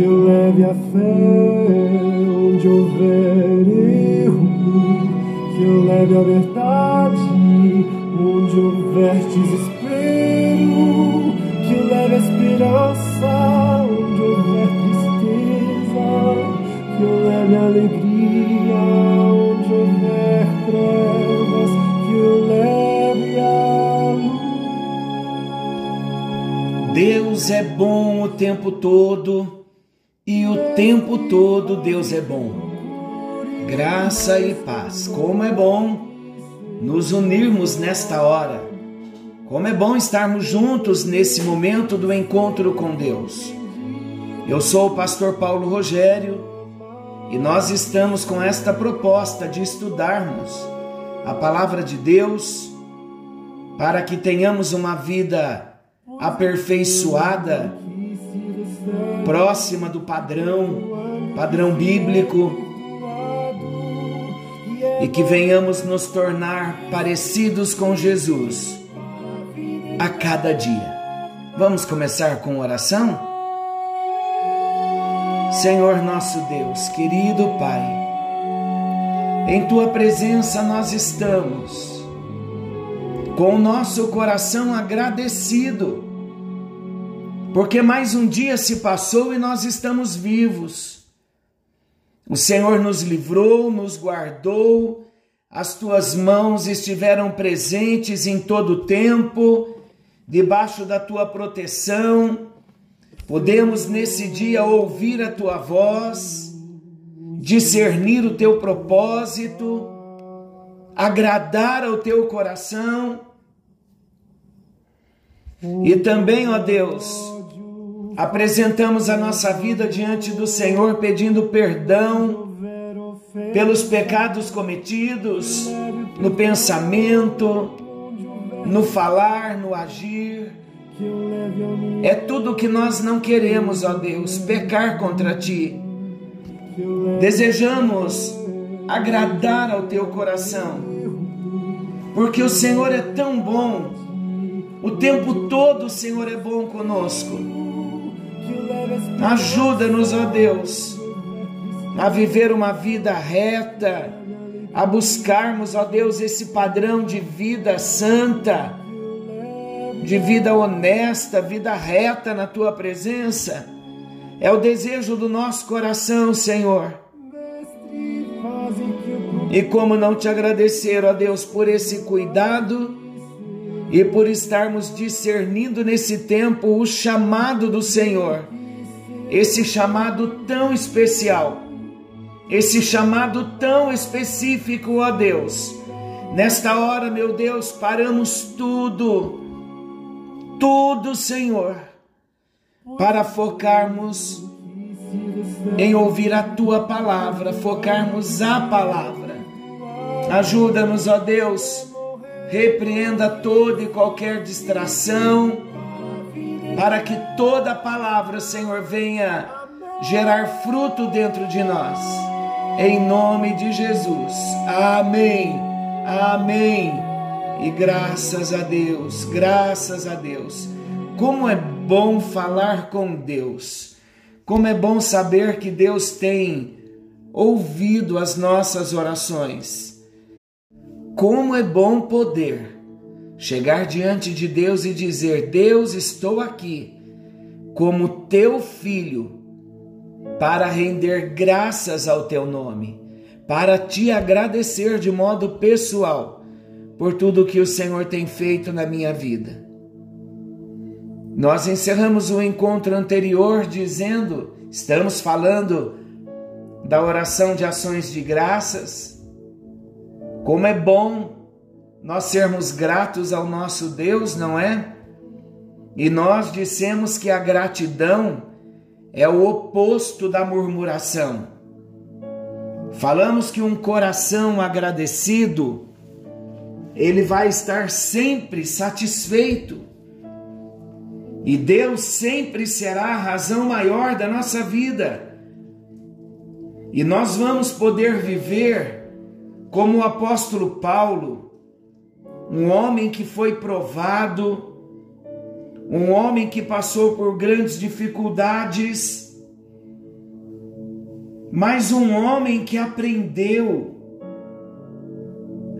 Que eu leve a fé. Onde houver erro, que eu leve a verdade onde houver desespero, que leve a esperança, onde houver tristeza, que eu leve a alegria, onde houver trevas, que eu leve a luz. Deus é bom o tempo todo e o tempo todo Deus é bom. Graça e paz, como é bom nos unirmos nesta hora. Como é bom estarmos juntos nesse momento do encontro com Deus. Eu sou o pastor Paulo Rogério e nós estamos com esta proposta de estudarmos a palavra de Deus para que tenhamos uma vida aperfeiçoada, próxima do padrão, padrão bíblico e que venhamos nos tornar parecidos com Jesus a cada dia. Vamos começar com oração? Senhor nosso Deus, querido Pai, em tua presença nós estamos, com o nosso coração agradecido, porque mais um dia se passou e nós estamos vivos o Senhor nos livrou, nos guardou, as tuas mãos estiveram presentes em todo o tempo, debaixo da tua proteção. Podemos nesse dia ouvir a tua voz, discernir o teu propósito, agradar ao teu coração. E também, ó Deus, apresentamos a nossa vida diante do Senhor pedindo perdão pelos pecados cometidos no pensamento, no falar, no agir. É tudo que nós não queremos, ó Deus, pecar contra ti. Desejamos agradar ao teu coração, porque o Senhor é tão bom, o tempo todo o Senhor é bom conosco. Ajuda-nos, ó Deus, a viver uma vida reta, a buscarmos, ó Deus, esse padrão de vida santa, de vida honesta, vida reta na tua presença. É o desejo do nosso coração, Senhor. E como não te agradecer, ó Deus, por esse cuidado e por estarmos discernindo nesse tempo o chamado do Senhor esse chamado tão especial, esse chamado tão específico, ó Deus. Nesta hora, meu Deus, paramos tudo, tudo, Senhor, para focarmos em ouvir a tua palavra, focarmos a palavra. Ajuda-nos, ó Deus, repreenda toda e qualquer distração para que toda palavra, Senhor, venha gerar fruto dentro de nós. Em nome de Jesus. Amém. Amém. E graças a Deus, graças a Deus. Como é bom falar com Deus. Como é bom saber que Deus tem ouvido as nossas orações. Como é bom poder chegar diante de Deus e dizer: Deus, estou aqui como teu filho para render graças ao teu nome, para te agradecer de modo pessoal por tudo que o Senhor tem feito na minha vida. Nós encerramos o encontro anterior dizendo, estamos falando da oração de ações de graças. Como é bom nós sermos gratos ao nosso Deus, não é? E nós dissemos que a gratidão é o oposto da murmuração. Falamos que um coração agradecido, ele vai estar sempre satisfeito. E Deus sempre será a razão maior da nossa vida. E nós vamos poder viver como o apóstolo Paulo, um homem que foi provado, um homem que passou por grandes dificuldades, mas um homem que aprendeu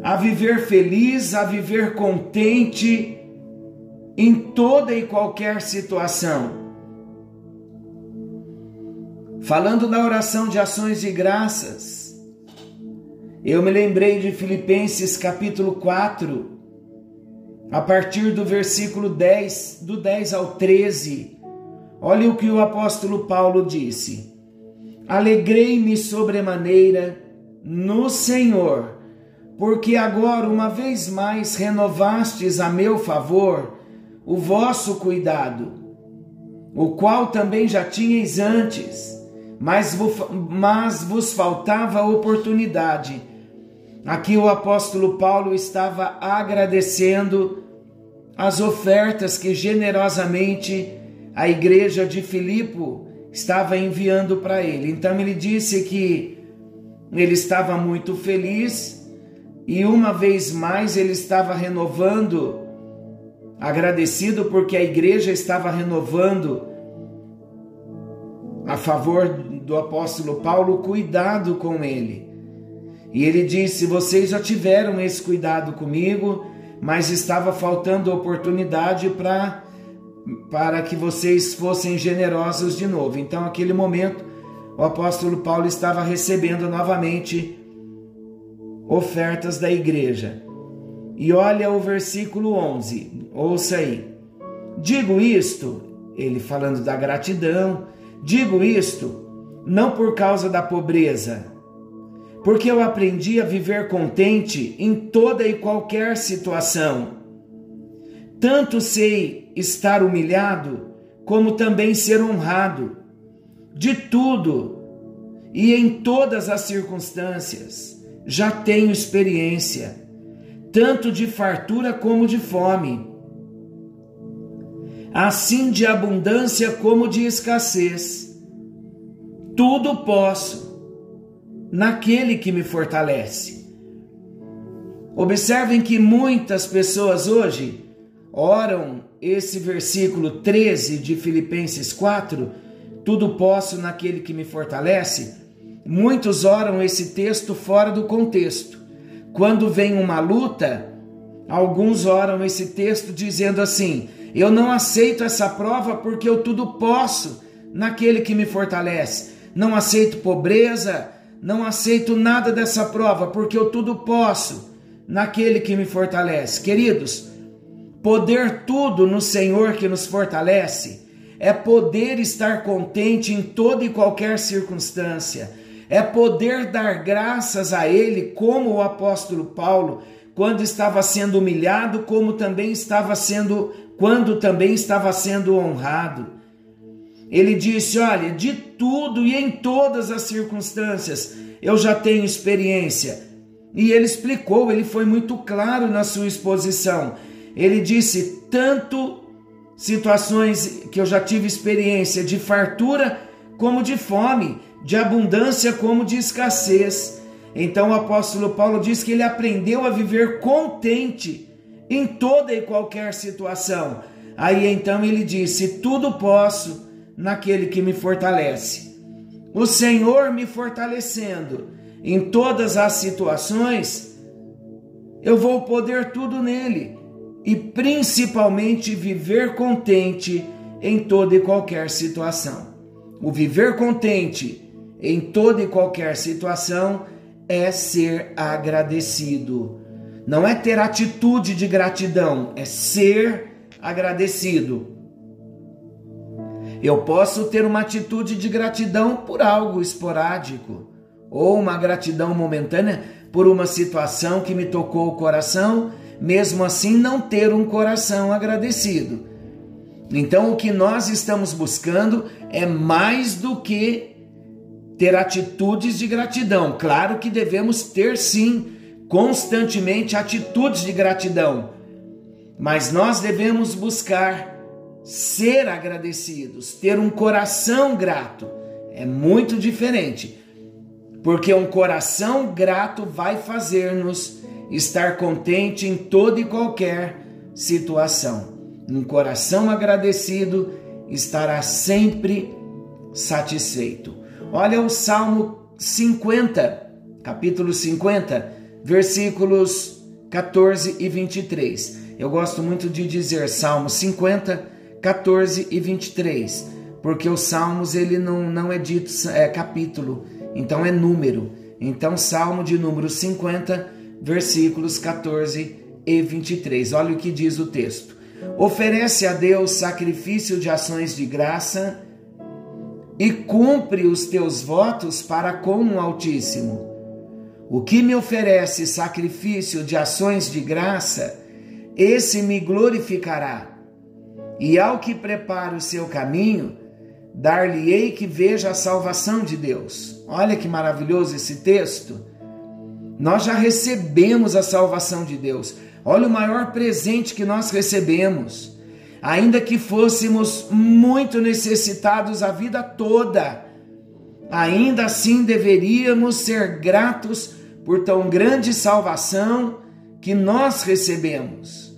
a viver feliz, a viver contente em toda e qualquer situação. Falando da oração de ações de graças, eu me lembrei de Filipenses capítulo 4, a partir do versículo 10, do 10 ao 13. Olha o que o apóstolo Paulo disse: Alegrei-me sobremaneira no Senhor, porque agora uma vez mais renovastes a meu favor o vosso cuidado, o qual também já tinhais antes, mas, mas vos faltava oportunidade Aqui o apóstolo Paulo estava agradecendo as ofertas que generosamente a igreja de Filipo estava enviando para ele. Então ele disse que ele estava muito feliz e uma vez mais ele estava renovando, agradecido porque a igreja estava renovando a favor do apóstolo Paulo cuidado com ele. E ele disse: Vocês já tiveram esse cuidado comigo, mas estava faltando oportunidade para para que vocês fossem generosos de novo. Então, naquele momento, o apóstolo Paulo estava recebendo novamente ofertas da igreja. E olha o versículo 11, ouça aí. Digo isto, ele falando da gratidão, digo isto não por causa da pobreza, porque eu aprendi a viver contente em toda e qualquer situação. Tanto sei estar humilhado, como também ser honrado, de tudo e em todas as circunstâncias. Já tenho experiência, tanto de fartura como de fome, assim de abundância como de escassez. Tudo posso naquele que me fortalece. Observem que muitas pessoas hoje oram esse versículo 13 de Filipenses 4, tudo posso naquele que me fortalece. Muitos oram esse texto fora do contexto. Quando vem uma luta, alguns oram esse texto dizendo assim: Eu não aceito essa prova porque eu tudo posso naquele que me fortalece. Não aceito pobreza, não aceito nada dessa prova, porque eu tudo posso naquele que me fortalece. Queridos, poder tudo no Senhor que nos fortalece é poder estar contente em toda e qualquer circunstância, é poder dar graças a Ele, como o apóstolo Paulo, quando estava sendo humilhado, como também estava sendo, quando também estava sendo honrado. Ele disse: Olha, de tudo e em todas as circunstâncias eu já tenho experiência. E ele explicou, ele foi muito claro na sua exposição. Ele disse: tanto situações que eu já tive experiência de fartura como de fome, de abundância como de escassez. Então o apóstolo Paulo diz que ele aprendeu a viver contente em toda e qualquer situação. Aí então ele disse: Tudo posso naquele que me fortalece. O Senhor me fortalecendo em todas as situações, eu vou poder tudo nele e principalmente viver contente em toda e qualquer situação. O viver contente em toda e qualquer situação é ser agradecido. Não é ter atitude de gratidão, é ser agradecido. Eu posso ter uma atitude de gratidão por algo esporádico, ou uma gratidão momentânea por uma situação que me tocou o coração, mesmo assim não ter um coração agradecido. Então, o que nós estamos buscando é mais do que ter atitudes de gratidão. Claro que devemos ter sim, constantemente, atitudes de gratidão, mas nós devemos buscar ser agradecidos, ter um coração grato. É muito diferente, porque um coração grato vai fazer-nos estar contente em toda e qualquer situação. Um coração agradecido estará sempre satisfeito. Olha o Salmo 50, capítulo 50, versículos 14 e 23. Eu gosto muito de dizer Salmo 50, 14 e 23, porque os Salmos ele não, não é dito é capítulo, então é número. Então, Salmo de número 50, versículos 14 e 23. Olha o que diz o texto. Oferece a Deus sacrifício de ações de graça e cumpre os teus votos para com o Altíssimo. O que me oferece sacrifício de ações de graça, esse me glorificará. E ao que prepara o seu caminho, dar-lhe-ei que veja a salvação de Deus. Olha que maravilhoso esse texto. Nós já recebemos a salvação de Deus. Olha o maior presente que nós recebemos. Ainda que fôssemos muito necessitados a vida toda, ainda assim deveríamos ser gratos por tão grande salvação que nós recebemos.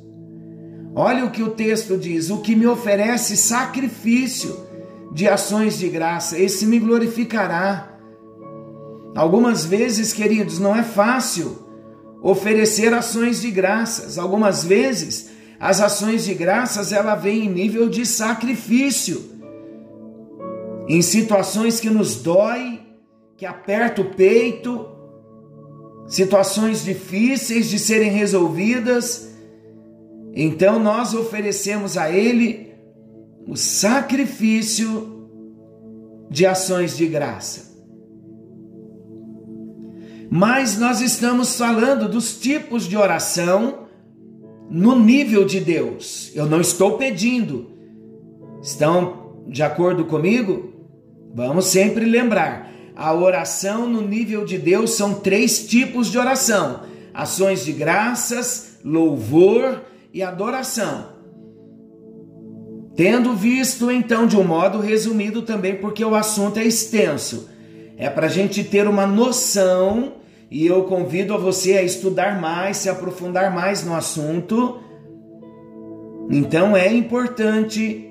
Olha o que o texto diz: o que me oferece sacrifício de ações de graça, esse me glorificará. Algumas vezes, queridos, não é fácil oferecer ações de graças. Algumas vezes, as ações de graças ela vem em nível de sacrifício. Em situações que nos dói, que aperta o peito, situações difíceis de serem resolvidas, então nós oferecemos a ele o sacrifício de ações de graça. Mas nós estamos falando dos tipos de oração no nível de Deus. Eu não estou pedindo. Estão de acordo comigo? Vamos sempre lembrar: a oração no nível de Deus são três tipos de oração: ações de graças, louvor e adoração. Tendo visto então de um modo resumido também, porque o assunto é extenso, é para a gente ter uma noção e eu convido a você a estudar mais, se aprofundar mais no assunto. Então é importante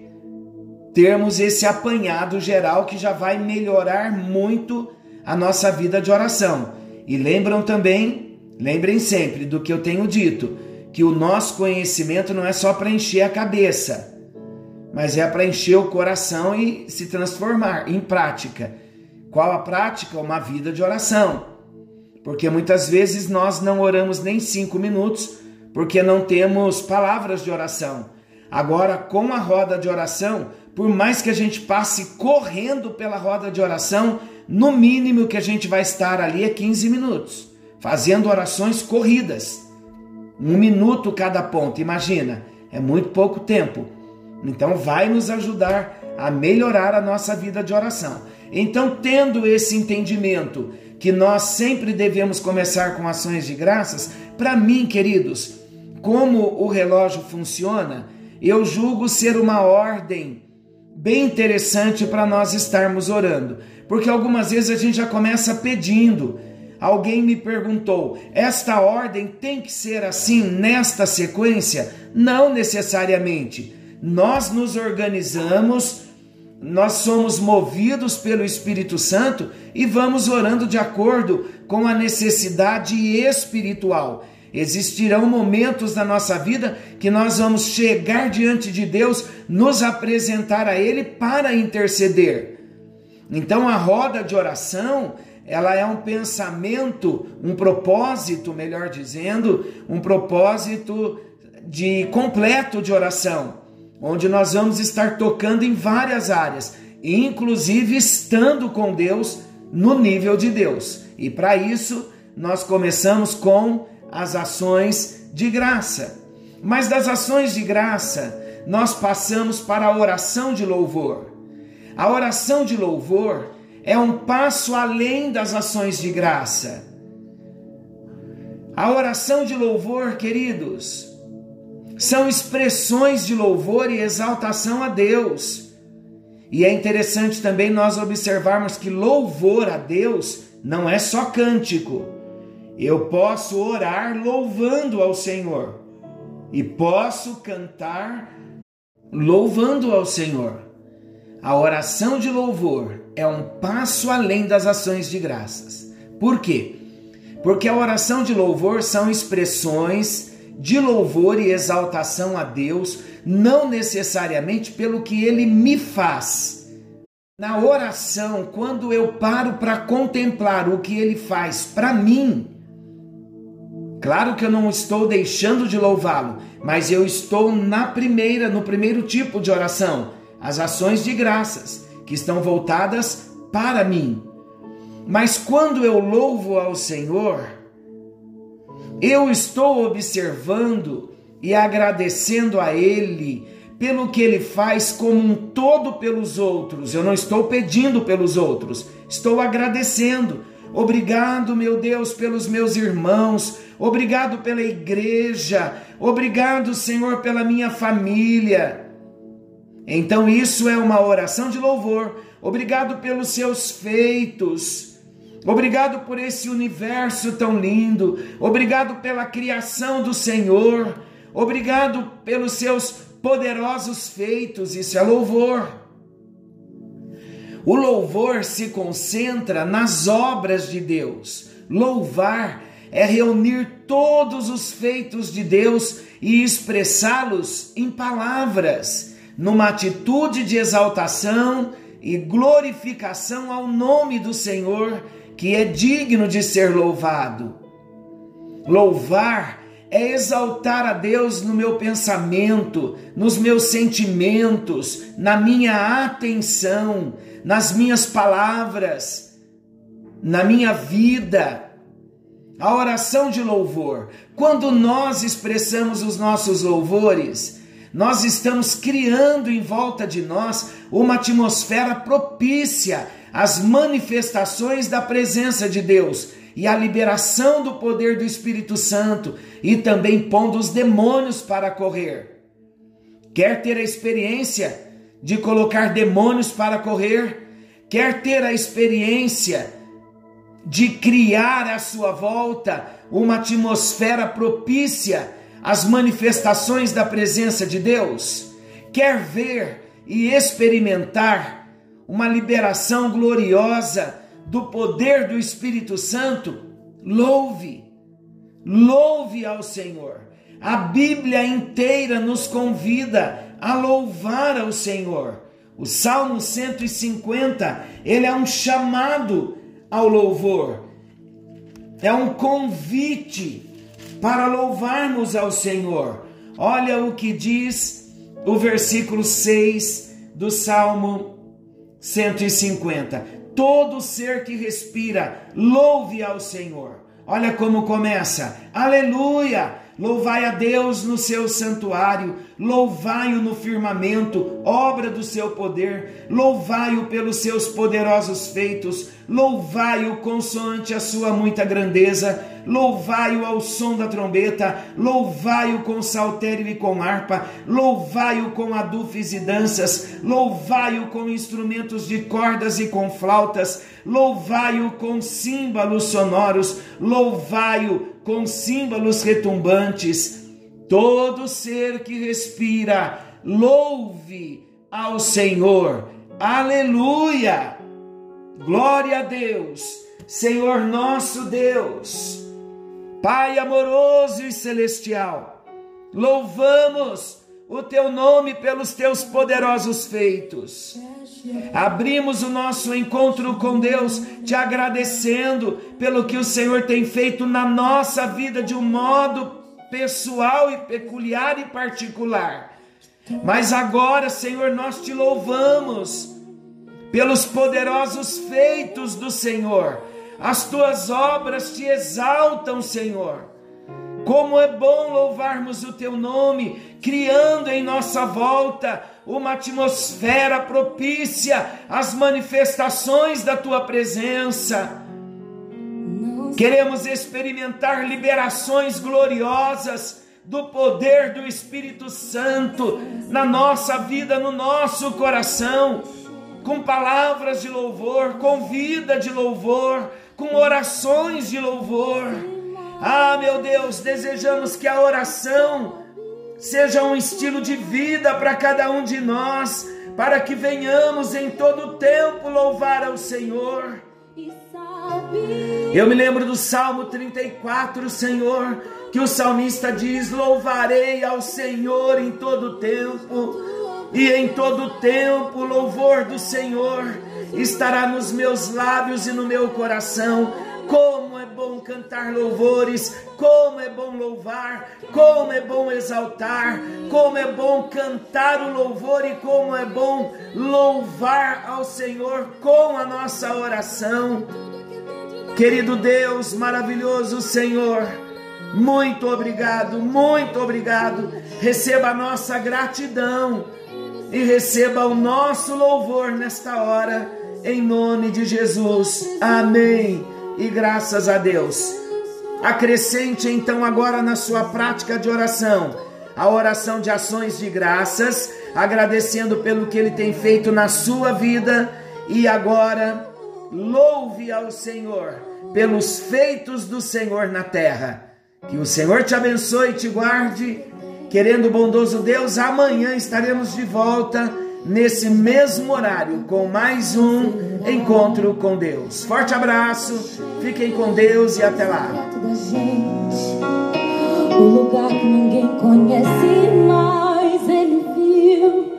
termos esse apanhado geral que já vai melhorar muito a nossa vida de oração. E lembram também, lembrem sempre do que eu tenho dito, que o nosso conhecimento não é só para encher a cabeça, mas é para encher o coração e se transformar em prática. Qual a prática? Uma vida de oração. Porque muitas vezes nós não oramos nem cinco minutos porque não temos palavras de oração. Agora, com a roda de oração, por mais que a gente passe correndo pela roda de oração, no mínimo que a gente vai estar ali é 15 minutos, fazendo orações corridas. Um minuto cada ponto, imagina, é muito pouco tempo. Então, vai nos ajudar a melhorar a nossa vida de oração. Então, tendo esse entendimento que nós sempre devemos começar com ações de graças, para mim, queridos, como o relógio funciona, eu julgo ser uma ordem bem interessante para nós estarmos orando, porque algumas vezes a gente já começa pedindo. Alguém me perguntou: esta ordem tem que ser assim, nesta sequência? Não necessariamente. Nós nos organizamos nós somos movidos pelo Espírito Santo e vamos orando de acordo com a necessidade espiritual. Existirão momentos na nossa vida que nós vamos chegar diante de Deus, nos apresentar a Ele para interceder. Então a roda de oração, ela é um pensamento, um propósito, melhor dizendo, um propósito de completo de oração onde nós vamos estar tocando em várias áreas, inclusive estando com Deus no nível de Deus. E para isso, nós começamos com as ações de graça. Mas das ações de graça, nós passamos para a oração de louvor. A oração de louvor é um passo além das ações de graça. A oração de louvor, queridos, são expressões de louvor e exaltação a Deus. E é interessante também nós observarmos que louvor a Deus não é só cântico. Eu posso orar louvando ao Senhor e posso cantar louvando ao Senhor. A oração de louvor é um passo além das ações de graças. Por quê? Porque a oração de louvor são expressões de louvor e exaltação a Deus, não necessariamente pelo que ele me faz. Na oração, quando eu paro para contemplar o que ele faz para mim, claro que eu não estou deixando de louvá-lo, mas eu estou na primeira, no primeiro tipo de oração, as ações de graças, que estão voltadas para mim. Mas quando eu louvo ao Senhor, eu estou observando e agradecendo a Ele pelo que Ele faz como um todo pelos outros. Eu não estou pedindo pelos outros, estou agradecendo. Obrigado, meu Deus, pelos meus irmãos. Obrigado pela igreja. Obrigado, Senhor, pela minha família. Então, isso é uma oração de louvor. Obrigado pelos seus feitos. Obrigado por esse universo tão lindo. Obrigado pela criação do Senhor. Obrigado pelos seus poderosos feitos. Isso é louvor. O louvor se concentra nas obras de Deus. Louvar é reunir todos os feitos de Deus e expressá-los em palavras, numa atitude de exaltação e glorificação ao nome do Senhor que é digno de ser louvado. Louvar é exaltar a Deus no meu pensamento, nos meus sentimentos, na minha atenção, nas minhas palavras, na minha vida. A oração de louvor, quando nós expressamos os nossos louvores, nós estamos criando em volta de nós uma atmosfera propícia as manifestações da presença de Deus e a liberação do poder do Espírito Santo e também pondo os demônios para correr. Quer ter a experiência de colocar demônios para correr? Quer ter a experiência de criar à sua volta uma atmosfera propícia às manifestações da presença de Deus? Quer ver e experimentar uma liberação gloriosa do poder do Espírito Santo, louve, louve ao Senhor. A Bíblia inteira nos convida a louvar ao Senhor. O Salmo 150, ele é um chamado ao louvor. É um convite para louvarmos ao Senhor. Olha o que diz o versículo 6 do Salmo 150. Todo ser que respira, louve ao Senhor. Olha como começa. Aleluia! Louvai a Deus no seu santuário, louvai-o no firmamento, obra do seu poder, louvai-o pelos seus poderosos feitos, louvai-o consoante a sua muita grandeza, louvai-o ao som da trombeta, louvai-o com saltério e com harpa, louvai-o com adufes e danças, louvai-o com instrumentos de cordas e com flautas, louvai-o com símbolos sonoros, louvai-o com símbolos retumbantes. Todo ser que respira, louve ao Senhor. Aleluia! Glória a Deus, Senhor nosso Deus, Pai amoroso e celestial. Louvamos o teu nome pelos teus poderosos feitos. Abrimos o nosso encontro com Deus te agradecendo pelo que o Senhor tem feito na nossa vida de um modo pessoal e peculiar e particular. Mas agora, Senhor, nós te louvamos pelos poderosos feitos do Senhor. As tuas obras te exaltam, Senhor. Como é bom louvarmos o teu nome, criando em nossa volta uma atmosfera propícia às manifestações da tua presença. Queremos experimentar liberações gloriosas do poder do Espírito Santo na nossa vida, no nosso coração, com palavras de louvor, com vida de louvor, com orações de louvor. Ah, meu Deus, desejamos que a oração seja um estilo de vida para cada um de nós, para que venhamos em todo o tempo louvar ao Senhor. Eu me lembro do Salmo 34, Senhor, que o salmista diz: Louvarei ao Senhor em todo tempo, e em todo o tempo o louvor do Senhor estará nos meus lábios e no meu coração como bom cantar louvores, como é bom louvar, como é bom exaltar, como é bom cantar o louvor e como é bom louvar ao Senhor com a nossa oração. Querido Deus, maravilhoso Senhor, muito obrigado, muito obrigado. Receba a nossa gratidão e receba o nosso louvor nesta hora, em nome de Jesus. Amém e graças a Deus. Acrescente então agora na sua prática de oração a oração de ações de graças, agradecendo pelo que ele tem feito na sua vida e agora louve ao Senhor pelos feitos do Senhor na terra. Que o Senhor te abençoe e te guarde. Querendo bondoso Deus, amanhã estaremos de volta nesse mesmo horário com mais um encontro com Deus. Forte abraço, fiquem com Deus e até lá. O lugar que ninguém conhece, ele viu.